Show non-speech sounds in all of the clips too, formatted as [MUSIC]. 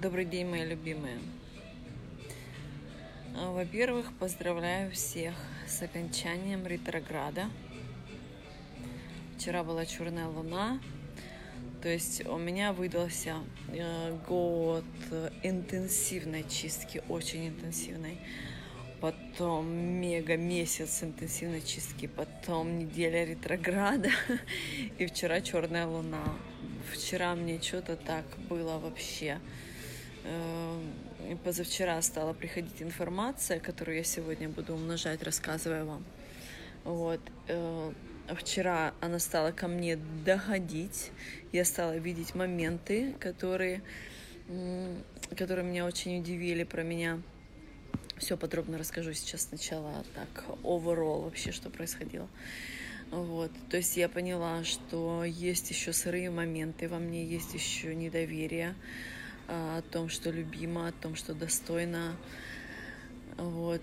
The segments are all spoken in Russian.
Добрый день, мои любимые. А, Во-первых, поздравляю всех с окончанием ретрограда. Вчера была черная луна, то есть у меня выдался э, год интенсивной чистки, очень интенсивной. Потом мега месяц интенсивной чистки, потом неделя ретрограда [LAUGHS] и вчера черная луна. Вчера мне что-то так было вообще. Э, и позавчера стала приходить информация, которую я сегодня буду умножать, рассказывая вам. Вот. э, Вчера она стала ко мне доходить. Я стала видеть моменты, которые, которые меня очень удивили про меня. Все подробно расскажу сейчас сначала так, overall вообще, что происходило. Вот. То есть я поняла, что есть еще сырые моменты, во мне есть еще недоверие а, о том, что любима, о том, что достойна. Вот.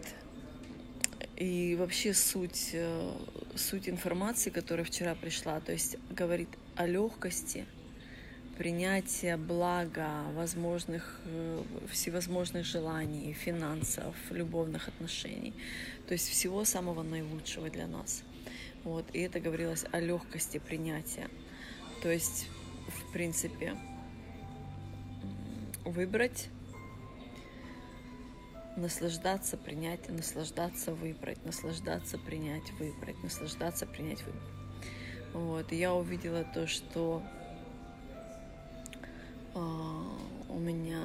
И вообще суть, э, суть информации, которая вчера пришла, то есть говорит о легкости, принятия блага, возможных, э, всевозможных желаний, финансов, любовных отношений. То есть всего самого наилучшего для нас. Вот. И это говорилось о легкости принятия. То есть, в принципе, выбрать наслаждаться, принять, наслаждаться, выбрать, наслаждаться, принять, выбрать, наслаждаться, принять, выбрать. Вот, я увидела то, что а, у меня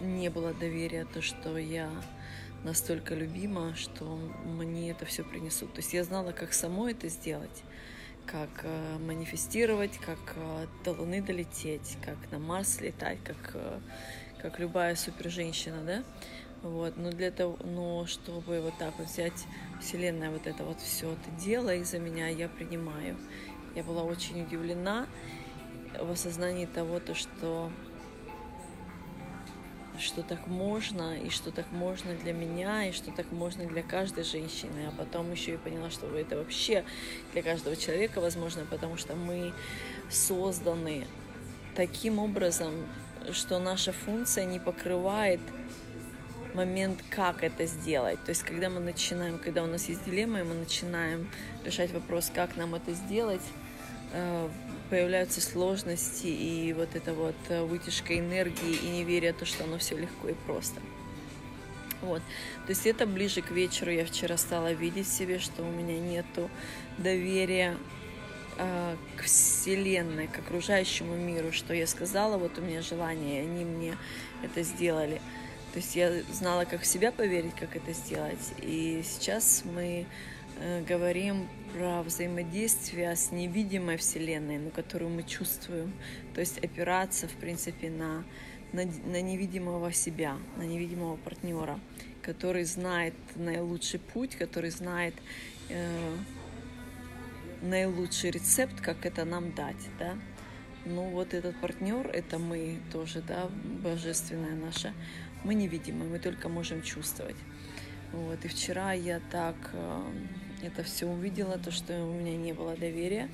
не было доверия, то, что я настолько любима, что мне это все принесут. То есть я знала, как самой это сделать, как э, манифестировать, как э, до Луны долететь, как на Марс летать, как, э, как любая супер женщина, да. Вот, но для того, но чтобы вот так вот взять Вселенная вот это вот все это дело из-за меня, я принимаю. Я была очень удивлена в осознании того, то, что что так можно, и что так можно для меня, и что так можно для каждой женщины. А потом еще и поняла, что это вообще для каждого человека возможно, потому что мы созданы таким образом, что наша функция не покрывает момент, как это сделать. То есть, когда мы начинаем, когда у нас есть дилемма, и мы начинаем решать вопрос, как нам это сделать, э, появляются сложности и вот эта вот э, вытяжка энергии и неверие то, что оно все легко и просто. Вот. То есть это ближе к вечеру я вчера стала видеть в себе, что у меня нету доверия э, к Вселенной, к окружающему миру, что я сказала, вот у меня желание, и они мне это сделали. То есть я знала, как в себя поверить, как это сделать. И сейчас мы говорим про взаимодействие с невидимой Вселенной, но которую мы чувствуем. То есть опираться, в принципе, на, на, на невидимого себя, на невидимого партнера, который знает наилучший путь, который знает э, наилучший рецепт, как это нам дать, да. Ну вот этот партнер, это мы тоже, да, божественная наша. Мы невидимы, мы только можем чувствовать. Вот, и вчера я так э, это все увидела, то, что у меня не было доверия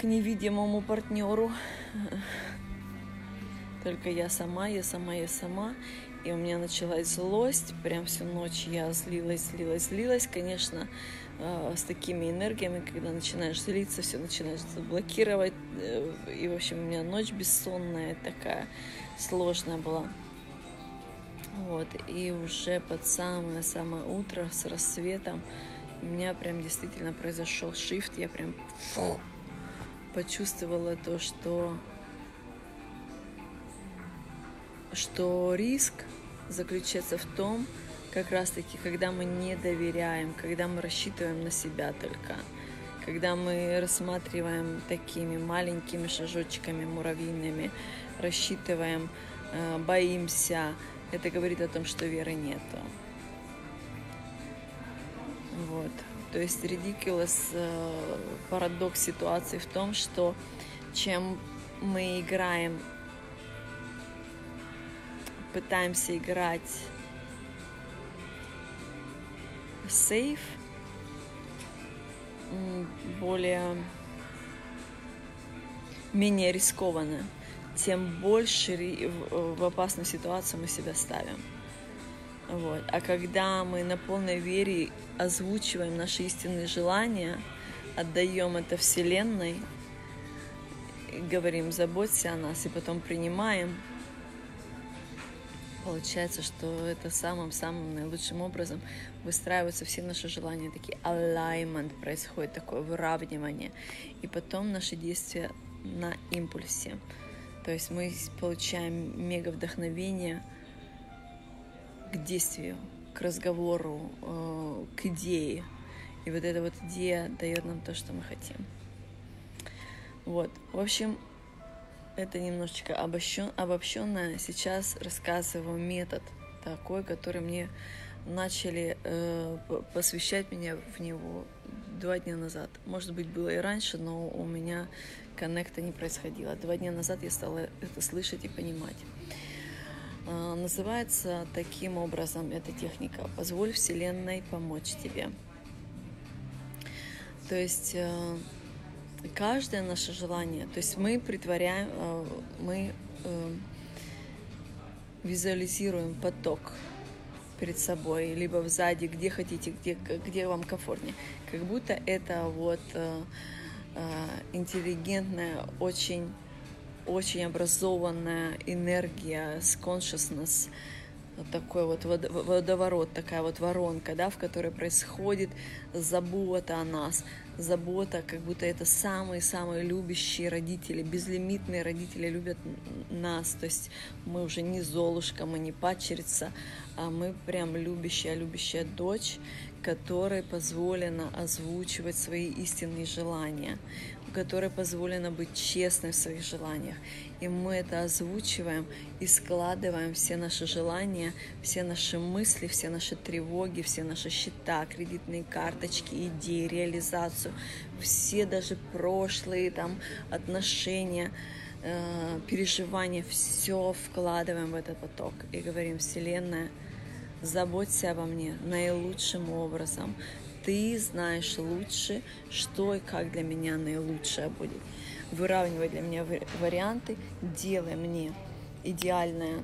к невидимому партнеру. Только я сама, я сама, я сама. И у меня началась злость. Прям всю ночь я злилась, злилась, злилась. Конечно, э, с такими энергиями, когда начинаешь злиться, все начинаешь блокировать. Э, и, в общем, у меня ночь бессонная такая сложная была. Вот, и уже под самое-самое утро с рассветом у меня прям действительно произошел шифт. Я прям фу, почувствовала то, что что риск заключается в том, как раз-таки, когда мы не доверяем, когда мы рассчитываем на себя только, когда мы рассматриваем такими маленькими шажочками муравьиными, рассчитываем, э, боимся, это говорит о том, что веры нету. Вот. То есть ridiculous э, парадокс ситуации в том, что чем мы играем пытаемся играть сейф, более менее рискованно, тем больше в опасную ситуацию мы себя ставим. Вот. А когда мы на полной вере озвучиваем наши истинные желания, отдаем это Вселенной, говорим, заботься о нас, и потом принимаем, получается, что это самым-самым наилучшим образом выстраиваются все наши желания, такие alignment происходит, такое выравнивание, и потом наши действия на импульсе. То есть мы получаем мега вдохновение к действию, к разговору, э, к идее. И вот эта вот идея дает нам то, что мы хотим. Вот. В общем, это немножечко обобщен, обобщенно. Сейчас рассказываю метод такой, который мне начали э, посвящать меня в него два дня назад. Может быть, было и раньше, но у меня коннекта не происходило. Два дня назад я стала это слышать и понимать. Э, называется таким образом эта техника «Позволь Вселенной помочь тебе». То есть э, каждое наше желание, то есть мы притворяем, э, мы э, визуализируем поток перед собой, либо сзади, где хотите, где, где вам комфортнее. Как будто это вот интеллигентная, очень, очень образованная энергия с consciousness, вот такой вот водоворот, такая вот воронка, да, в которой происходит забота о нас, забота, как будто это самые-самые любящие родители, безлимитные родители любят нас, то есть мы уже не Золушка, мы не падчерица, а мы прям любящая, любящая дочь, которой позволено озвучивать свои истинные желания, которой позволено быть честной в своих желаниях. И мы это озвучиваем и складываем все наши желания, все наши мысли, все наши тревоги, все наши счета, кредитные карточки, идеи, реализацию, все даже прошлые там отношения, э, переживания, все вкладываем в этот поток и говорим, Вселенная, заботься обо мне наилучшим образом. Ты знаешь лучше, что и как для меня наилучшее будет. Выравнивай для меня варианты, делай мне идеальное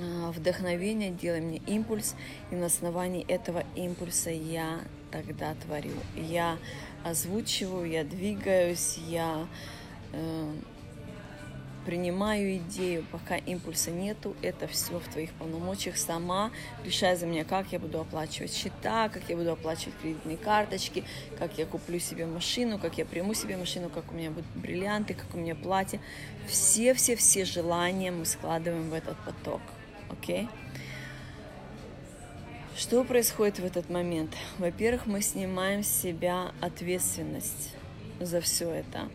а, вдохновение, делай мне импульс, и на основании этого импульса я тогда творю. Я озвучиваю, я двигаюсь, я э, принимаю идею, пока импульса нету, это все в твоих полномочиях, сама решай за меня, как я буду оплачивать счета, как я буду оплачивать кредитные карточки, как я куплю себе машину, как я приму себе машину, как у меня будут бриллианты, как у меня платье. Все-все-все желания мы складываем в этот поток, окей? Okay? Что происходит в этот момент? Во-первых, мы снимаем с себя ответственность за все это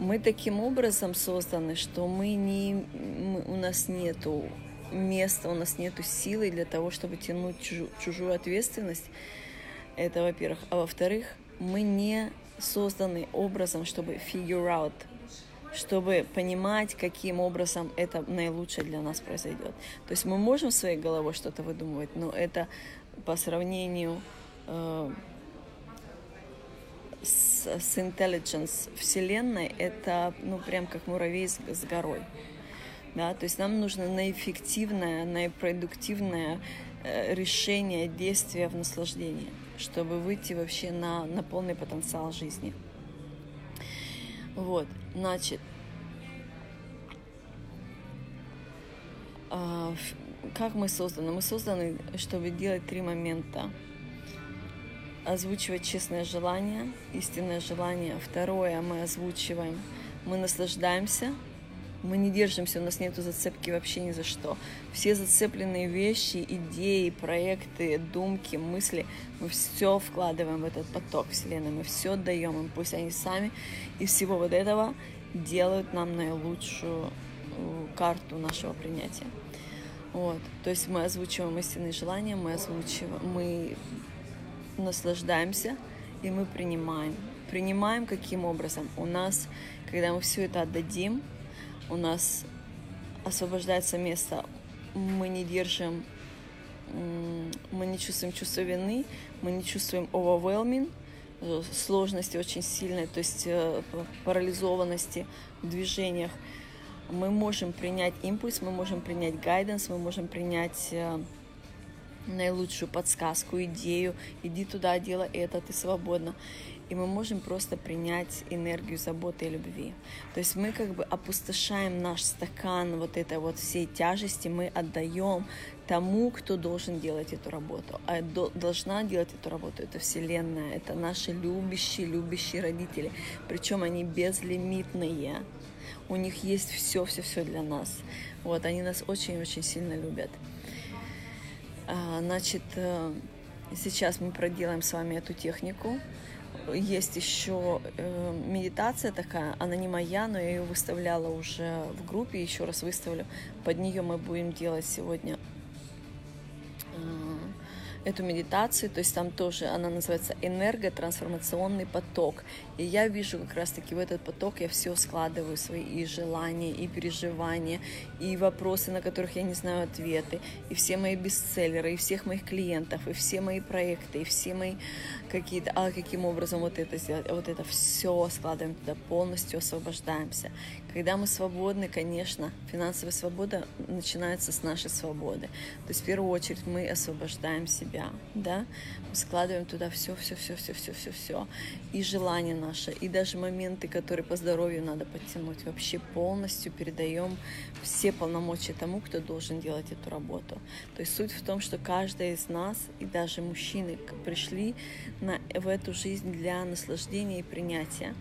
мы таким образом созданы, что мы не, мы, у нас нету места, у нас нету силы для того, чтобы тянуть чужую, чужую ответственность. Это во-первых. А во-вторых, мы не созданы образом, чтобы figure out, чтобы понимать, каким образом это наилучшее для нас произойдет. То есть мы можем своей головой что-то выдумывать, но это по сравнению э, с, с intelligence Вселенной, это, ну, прям как муравей с, с горой. Да, то есть нам нужно наэффективное, наипродуктивное э, решение действия в наслаждении, чтобы выйти вообще на, на полный потенциал жизни. Вот, значит, э, как мы созданы? Мы созданы, чтобы делать три момента озвучивать честное желание, истинное желание. Второе, мы озвучиваем, мы наслаждаемся, мы не держимся, у нас нет зацепки вообще ни за что. Все зацепленные вещи, идеи, проекты, думки, мысли, мы все вкладываем в этот поток Вселенной, мы все даем им, пусть они сами из всего вот этого делают нам наилучшую э, карту нашего принятия. Вот. То есть мы озвучиваем истинные желания, мы озвучиваем, мы наслаждаемся, и мы принимаем. Принимаем каким образом? У нас, когда мы все это отдадим, у нас освобождается место, мы не держим, мы не чувствуем чувство вины, мы не чувствуем overwhelming, сложности очень сильной, то есть э, парализованности в движениях, мы можем принять импульс, мы можем принять гайденс, мы можем принять э, наилучшую подсказку, идею, иди туда, делай это, ты свободна. И мы можем просто принять энергию заботы и любви. То есть мы как бы опустошаем наш стакан вот этой вот всей тяжести, мы отдаем тому, кто должен делать эту работу. А должна делать эту работу это Вселенная, это наши любящие, любящие родители. Причем они безлимитные. У них есть все, все, все для нас. Вот, они нас очень-очень сильно любят. А, значит, э, сейчас мы проделаем с вами эту технику. Есть еще э, медитация такая, она не моя, но я ее выставляла уже в группе, еще раз выставлю. Под нее мы будем делать сегодня эту медитацию, то есть там тоже она называется энерготрансформационный поток. И я вижу как раз-таки в этот поток я все складываю, свои и желания, и переживания, и вопросы, на которых я не знаю ответы, и все мои бестселлеры, и всех моих клиентов, и все мои проекты, и все мои какие-то, а каким образом вот это сделать, вот это все складываем туда, полностью освобождаемся. Когда мы свободны, конечно, финансовая свобода начинается с нашей свободы. То есть в первую очередь мы освобождаем себя, да, мы складываем туда все, все, все, все, все, все, все, и желание наше, и даже моменты, которые по здоровью надо подтянуть, вообще полностью передаем все полномочия тому, кто должен делать эту работу. То есть суть в том, что каждый из нас, и даже мужчины, пришли на, в эту жизнь для наслаждения и принятия.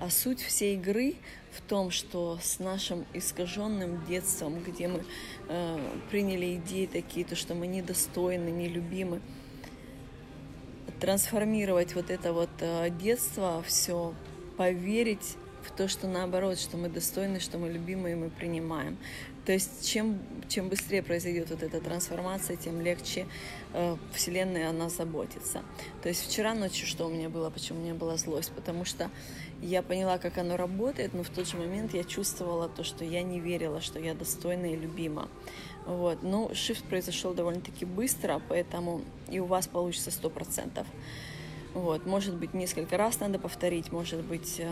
А суть всей игры в том, что с нашим искаженным детством, где мы э, приняли идеи такие, то, что мы недостойны, нелюбимы, трансформировать вот это вот э, детство, все, поверить в то, что наоборот, что мы достойны, что мы любимы и мы принимаем. То есть чем, чем быстрее произойдет вот эта трансформация, тем легче э, Вселенная о нас заботится. То есть вчера ночью что у меня было, почему у меня была злость? Потому что я поняла, как оно работает, но в тот же момент я чувствовала то, что я не верила, что я достойна и любима. Вот. Ну, шифт произошел довольно-таки быстро, поэтому и у вас получится сто процентов. Вот. Может быть, несколько раз надо повторить, может быть, э,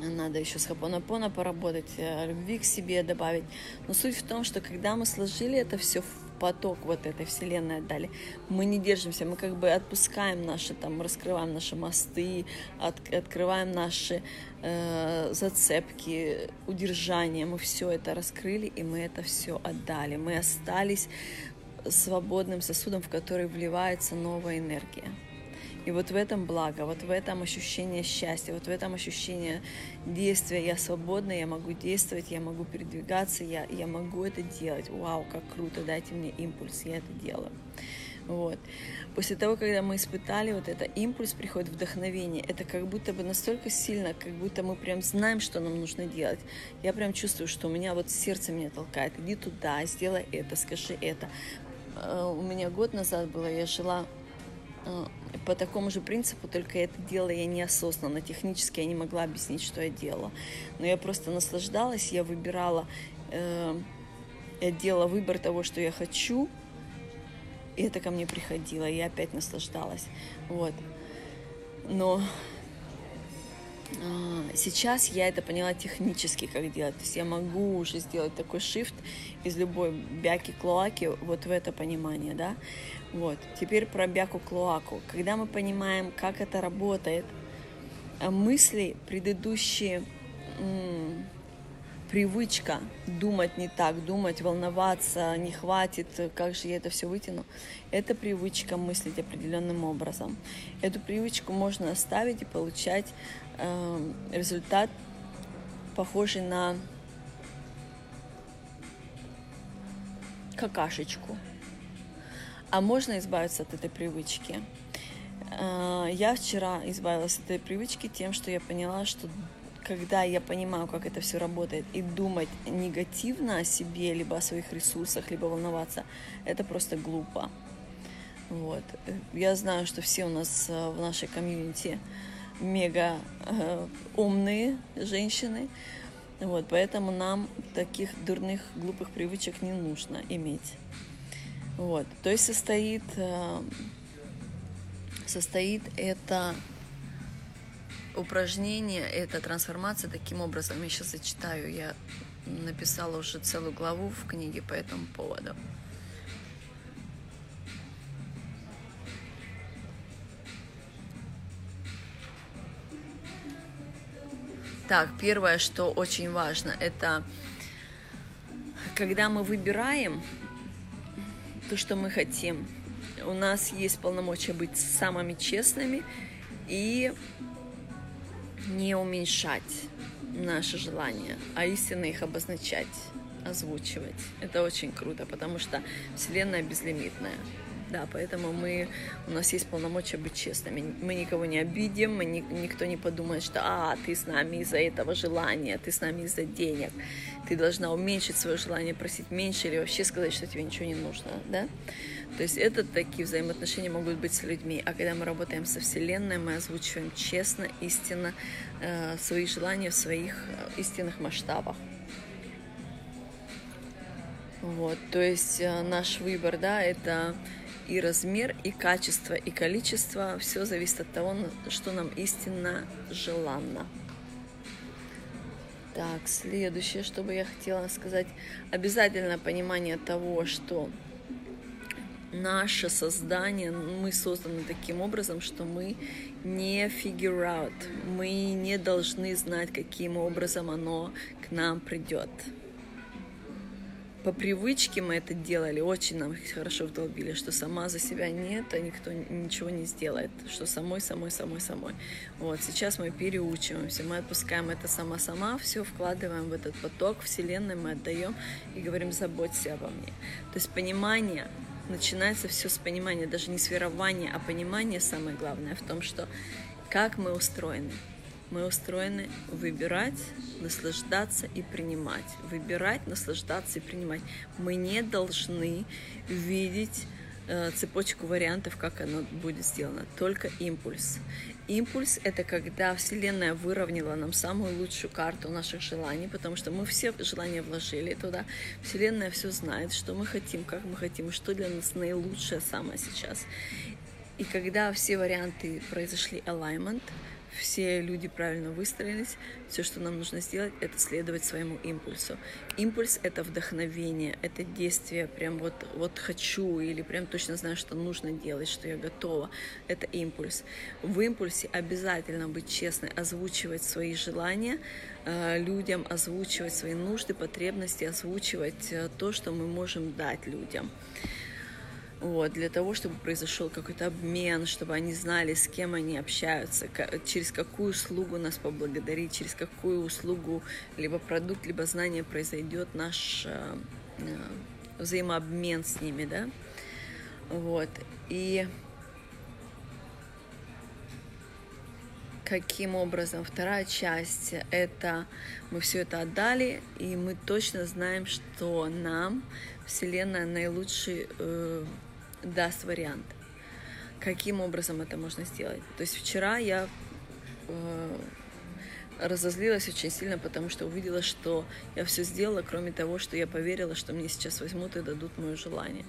надо еще с хапонапона поработать, э, любви к себе добавить. Но суть в том, что когда мы сложили это все в поток вот этой вселенной отдали, мы не держимся, мы как бы отпускаем наши, там, раскрываем наши мосты, от, открываем наши э, зацепки, удержания, мы все это раскрыли, и мы это все отдали. Мы остались свободным сосудом, в который вливается новая энергия. И вот в этом благо, вот в этом ощущение счастья, вот в этом ощущение действия. Я свободна, я могу действовать, я могу передвигаться, я, я могу это делать. Вау, как круто, дайте мне импульс, я это делаю. Вот. После того, когда мы испытали вот это, импульс приходит вдохновение. Это как будто бы настолько сильно, как будто мы прям знаем, что нам нужно делать. Я прям чувствую, что у меня вот сердце меня толкает. Иди туда, сделай это, скажи это. Э, у меня год назад было, я жила э, по такому же принципу, только это делала я неосознанно, технически я не могла объяснить, что я делала. Но я просто наслаждалась, я выбирала, э, я делала выбор того, что я хочу, и это ко мне приходило, и я опять наслаждалась. Вот. Но а, сейчас я это поняла технически, как делать. То есть я могу уже сделать такой shift из любой бяки-клоаки вот в это понимание, да. Вот. Теперь про бяку-клоаку. Когда мы понимаем, как это работает, а мысли предыдущие привычка думать не так, думать, волноваться, не хватит, как же я это все вытяну, это привычка мыслить определенным образом. Эту привычку можно оставить и получать э, результат, похожий на какашечку. А можно избавиться от этой привычки. Э, я вчера избавилась от этой привычки тем, что я поняла, что когда я понимаю, как это все работает, и думать негативно о себе, либо о своих ресурсах, либо волноваться, это просто глупо. Вот. Я знаю, что все у нас э, в нашей комьюнити мега э, умные женщины, вот, поэтому нам таких дурных, глупых привычек не нужно иметь. Вот. То есть состоит, э, состоит это упражнение, эта трансформация таким образом. Я сейчас зачитаю, я написала уже целую главу в книге по этому поводу. Так, первое, что очень важно, это когда мы выбираем то, что мы хотим, у нас есть полномочия быть самыми честными и не уменьшать наши желания, а истинно их обозначать, озвучивать. Это очень круто, потому что Вселенная безлимитная. Да, поэтому мы, у нас есть полномочия быть честными. Мы никого не обидим, мы ни, никто не подумает, что а, ты с нами из-за этого желания, ты с нами из-за денег. Ты должна уменьшить свое желание, просить меньше или вообще сказать, что тебе ничего не нужно, да? То есть это такие взаимоотношения могут быть с людьми. А когда мы работаем со Вселенной, мы озвучиваем честно, истинно э, свои желания в своих э, истинных масштабах. Вот, то есть э, наш выбор, да, это и размер, и качество, и количество. Все зависит от того, что нам истинно желанно. Так, следующее, что бы я хотела сказать. Обязательно понимание того, что наше создание, мы созданы таким образом, что мы не figure out, мы не должны знать, каким образом оно к нам придет по привычке мы это делали, очень нам хорошо вдолбили, что сама за себя нет, а никто ничего не сделает, что самой, самой, самой, самой. Вот, сейчас мы переучиваемся, мы отпускаем это сама-сама, все вкладываем в этот поток Вселенной, мы отдаем и говорим, заботься обо мне. То есть понимание, начинается все с понимания, даже не с верования, а понимание самое главное в том, что как мы устроены, мы устроены выбирать, наслаждаться и принимать. Выбирать, наслаждаться и принимать. Мы не должны видеть э, цепочку вариантов, как оно будет сделано. Только импульс. Импульс — это когда Вселенная выровняла нам самую лучшую карту наших желаний, потому что мы все желания вложили туда. Вселенная все знает, что мы хотим, как мы хотим, что для нас наилучшее самое сейчас. И когда все варианты произошли alignment — все люди правильно выстроились, все, что нам нужно сделать, это следовать своему импульсу. Импульс — это вдохновение, это действие, прям вот, вот хочу или прям точно знаю, что нужно делать, что я готова. Это импульс. В импульсе обязательно быть честной, озвучивать свои желания э, людям, озвучивать свои нужды, потребности, озвучивать э, то, что мы можем дать людям вот, для того, чтобы произошел какой-то обмен, чтобы они знали, с кем они общаются, через какую услугу нас поблагодарить, через какую услугу, либо продукт, либо знание произойдет наш э, э, взаимообмен с ними, да, вот, и каким образом. Вторая часть — это мы все это отдали, и мы точно знаем, что нам Вселенная наилучший э, даст вариант. Каким образом это можно сделать? То есть вчера я э, разозлилась очень сильно, потому что увидела, что я все сделала, кроме того, что я поверила, что мне сейчас возьмут и дадут мое желание.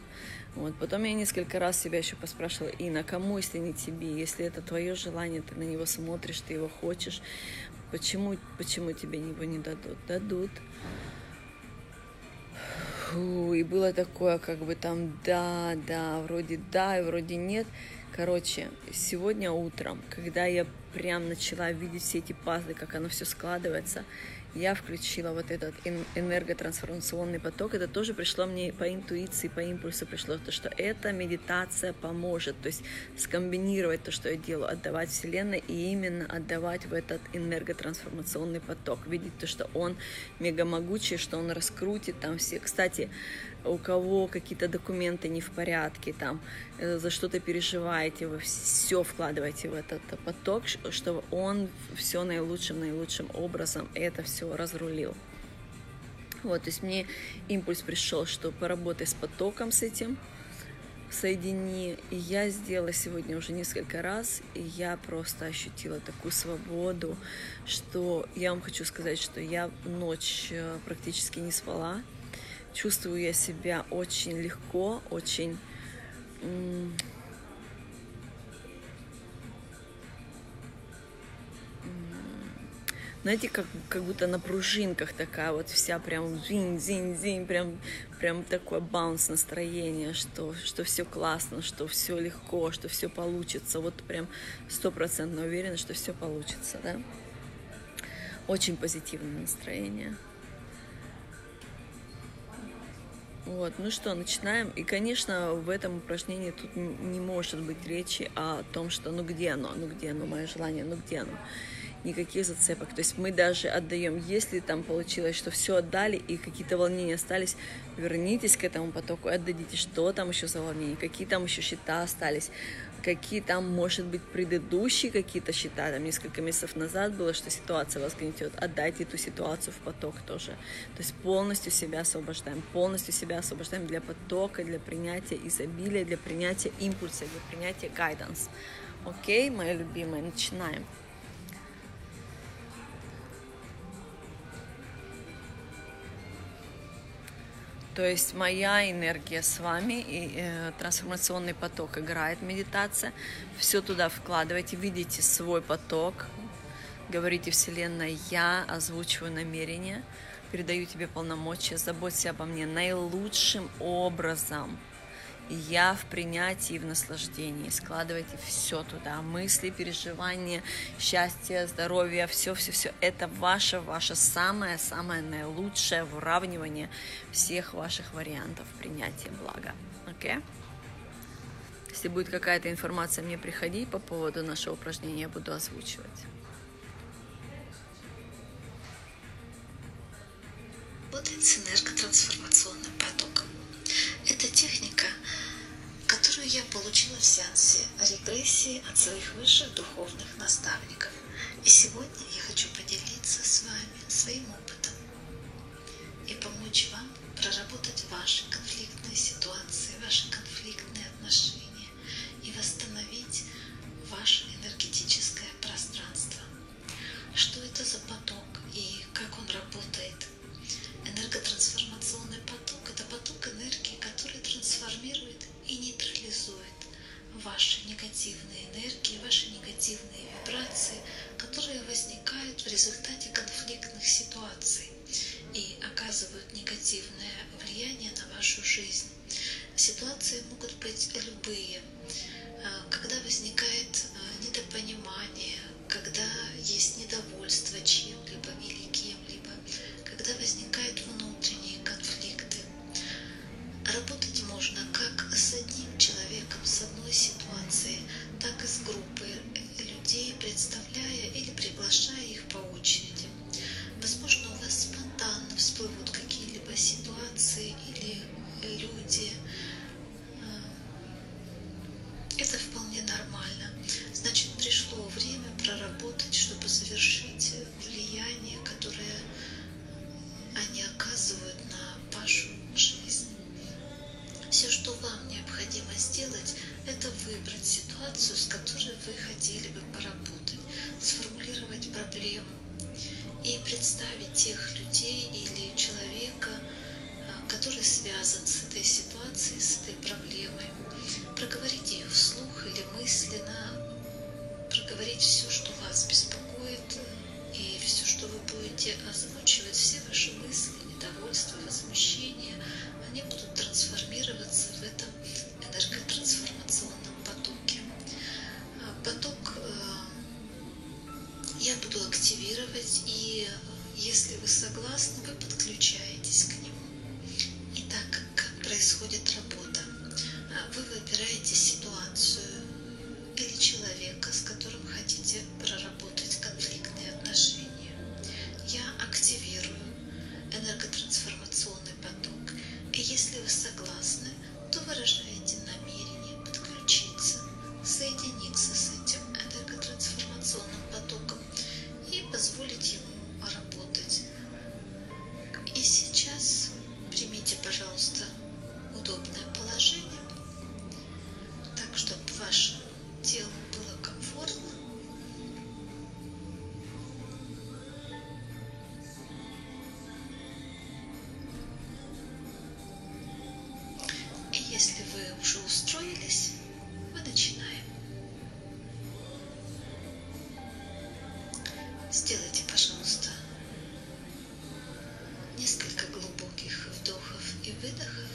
Вот. Потом я несколько раз себя еще поспрашивала, и на кому, если не тебе? Если это твое желание, ты на него смотришь, ты его хочешь, почему, почему тебе его не дадут? Дадут. Фу, и было такое, как бы там, да, да, вроде да, и вроде нет. Короче, сегодня утром, когда я прям начала видеть все эти пазлы, как оно все складывается, я включила вот этот энерготрансформационный поток. Это тоже пришло мне по интуиции, по импульсу пришло, то, что эта медитация поможет, то есть скомбинировать то, что я делаю, отдавать Вселенной и именно отдавать в этот энерготрансформационный поток, видеть то, что он мега могучий, что он раскрутит там все. Кстати, у кого какие-то документы не в порядке, там, э, за что-то переживаете, вы все вкладываете в этот поток, чтобы он все наилучшим, наилучшим образом это все разрулил. Вот, то есть мне импульс пришел, что поработай с потоком с этим, соедини. И я сделала сегодня уже несколько раз, и я просто ощутила такую свободу, что я вам хочу сказать, что я ночь э, практически не спала, чувствую я себя очень легко, очень знаете, как, как будто на пружинках такая вот вся прям зин зин зин прям, прям такой баунс настроения, что, что все классно, что все легко, что все получится. Вот прям стопроцентно уверена, что все получится, да. Очень позитивное настроение. Вот, ну что, начинаем. И, конечно, в этом упражнении тут не может быть речи о том, что ну где оно, ну где оно, мое желание, ну где оно. Никаких зацепок. То есть мы даже отдаем, если там получилось, что все отдали и какие-то волнения остались, вернитесь к этому потоку, отдадите, что там еще за волнения, какие там еще счета остались, какие там, может быть, предыдущие какие-то счета, там несколько месяцев назад было, что ситуация вас гнетет, отдайте эту ситуацию в поток тоже. То есть полностью себя освобождаем, полностью себя освобождаем для потока, для принятия изобилия, для принятия импульса, для принятия guidance. Окей, мои любимые, начинаем. То есть моя энергия с вами и э, трансформационный поток играет медитация. Все туда вкладывайте, видите свой поток, говорите Вселенная, я озвучиваю намерение, передаю тебе полномочия, заботься обо мне наилучшим образом – я в принятии и в наслаждении. Складывайте все туда. Мысли, переживания, счастье, здоровье, все-все-все. Это ваше, ваше самое-самое наилучшее выравнивание всех ваших вариантов принятия блага. Окей? Okay? Если будет какая-то информация мне приходить по поводу нашего упражнения, я буду озвучивать. Работает энерготрансформационный поток. Это техника – которую я получила в сеансе регрессии от своих высших духовных наставников. И сегодня я хочу поделиться с вами своим опытом и помочь вам проработать ваши конфликтные ситуации, ваши конфликтные отношения и восстановить ваше Сделайте, пожалуйста, несколько глубоких вдохов и выдохов.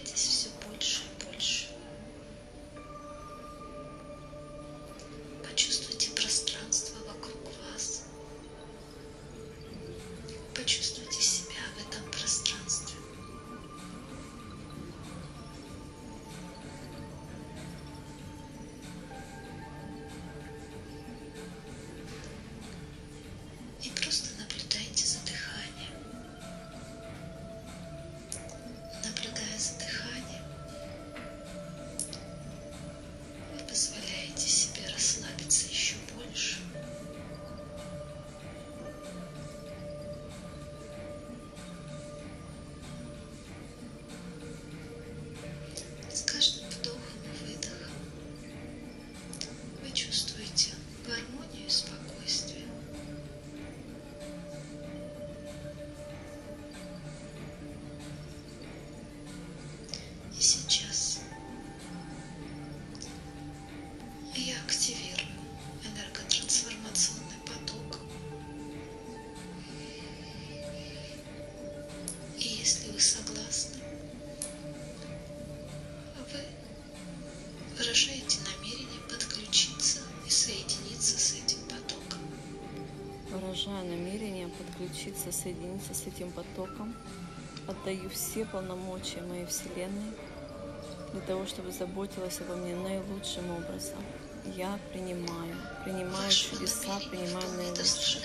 подключайтесь. подключиться, соединиться с этим потоком. Отдаю все полномочия моей Вселенной для того, чтобы заботилась обо мне наилучшим образом. Я принимаю, принимаю чудеса, принимаю наилучшее.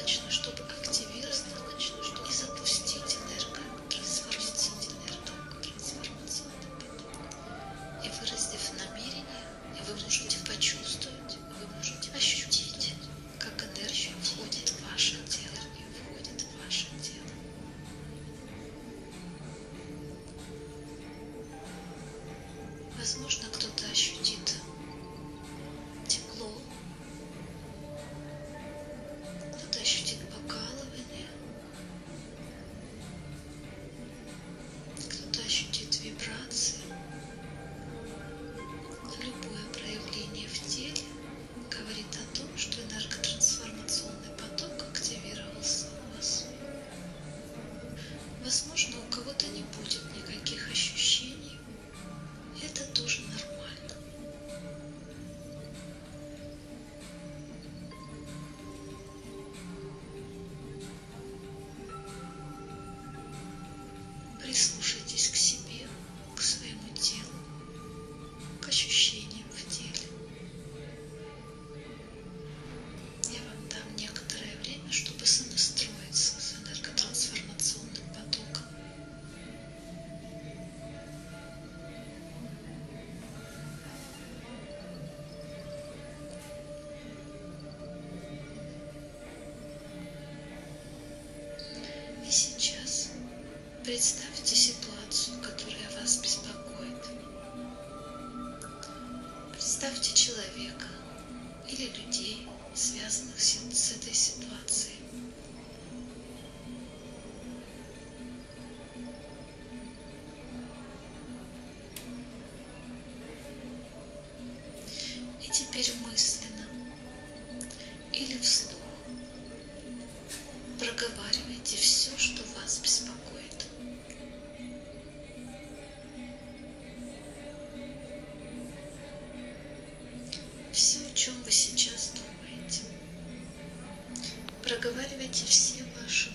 проговаривайте все ваши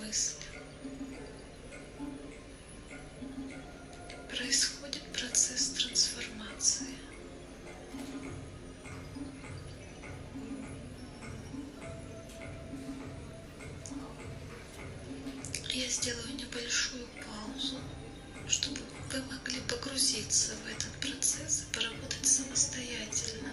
мысль. Происходит процесс трансформации. Я сделаю небольшую паузу, чтобы вы могли погрузиться в этот процесс и поработать самостоятельно.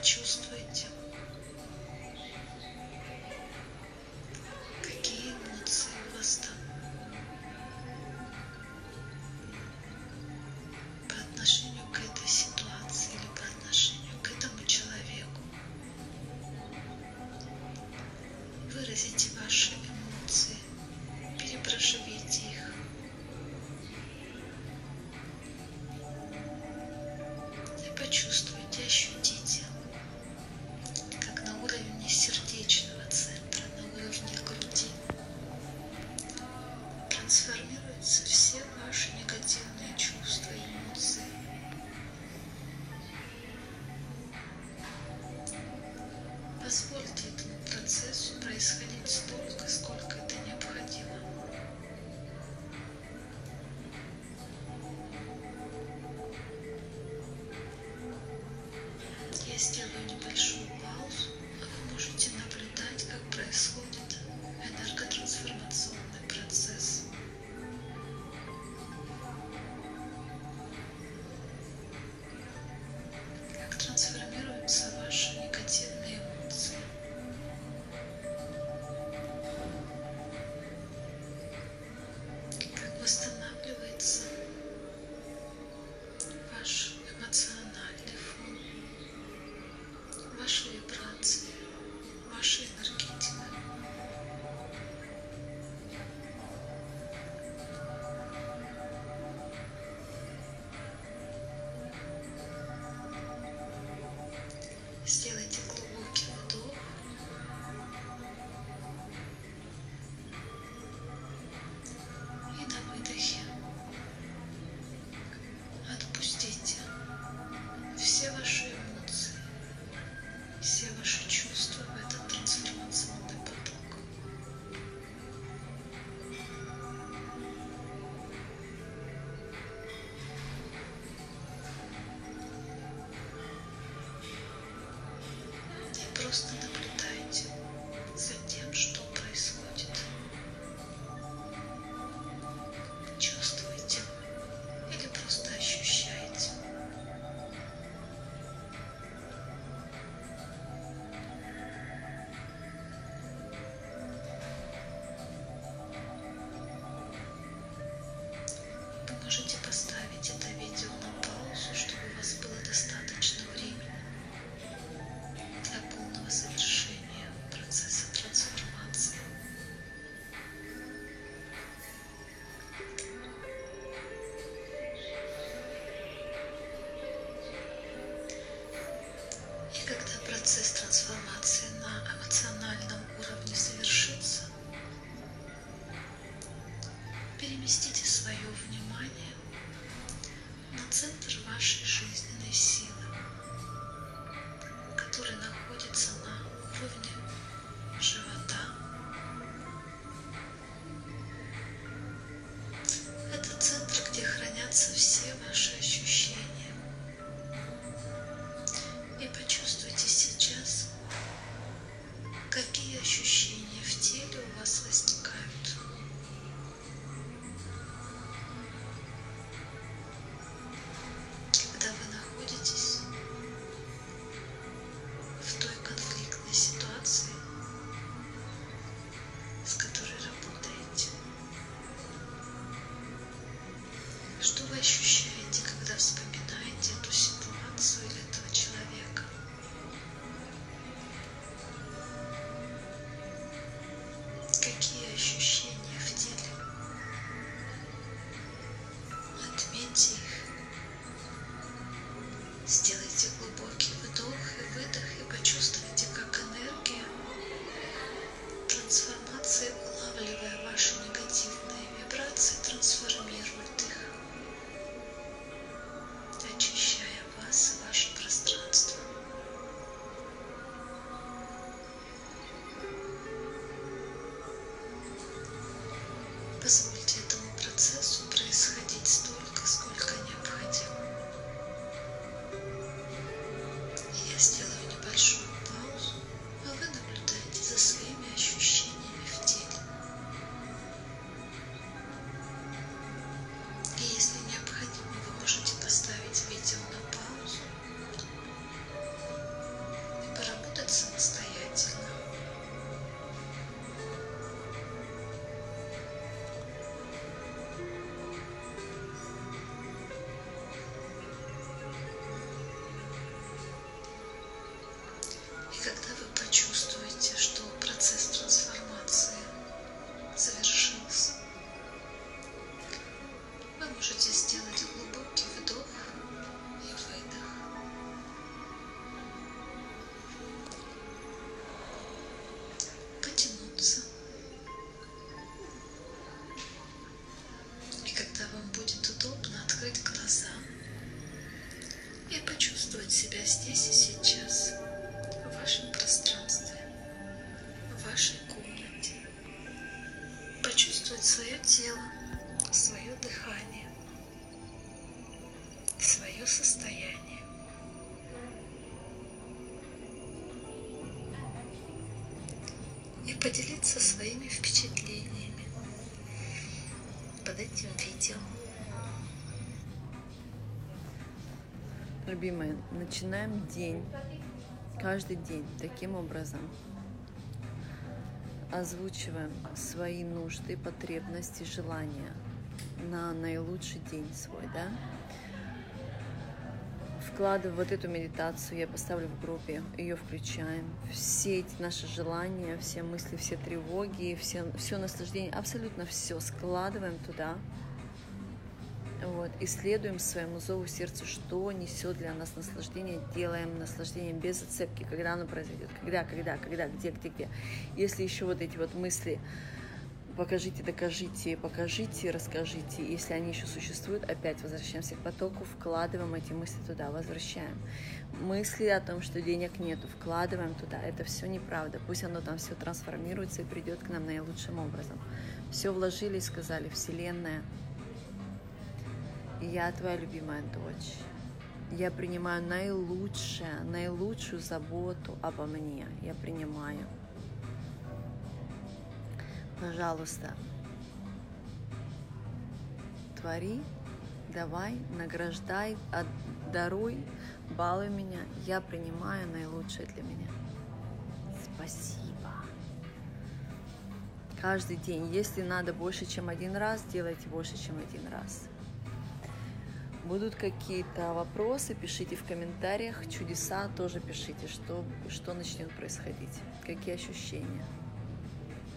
чувствуете? Начинаем день, каждый день таким образом. Озвучиваем свои нужды, потребности, желания на наилучший день свой, да? Вкладываю вот эту медитацию, я поставлю в группе, ее включаем. Все эти наши желания, все мысли, все тревоги, все, все наслаждение, абсолютно все складываем туда. Вот, исследуем своему зову сердцу, что несет для нас наслаждение, делаем наслаждение без зацепки, когда оно произойдет, когда, когда, когда, где, где, где. Если еще вот эти вот мысли покажите, докажите, покажите, расскажите, если они еще существуют, опять возвращаемся к потоку, вкладываем эти мысли туда, возвращаем. Мысли о том, что денег нету, вкладываем туда, это все неправда, пусть оно там все трансформируется и придет к нам наилучшим образом. Все вложили и сказали, Вселенная, я твоя любимая дочь. Я принимаю наилучшее, наилучшую заботу обо мне. Я принимаю. Пожалуйста, твори, давай, награждай, даруй, балуй меня. Я принимаю наилучшее для меня. Спасибо. Каждый день, если надо больше, чем один раз, делайте больше, чем один раз. Будут какие-то вопросы, пишите в комментариях. Чудеса тоже пишите, что, что начнет происходить. Какие ощущения.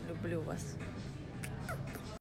Люблю вас.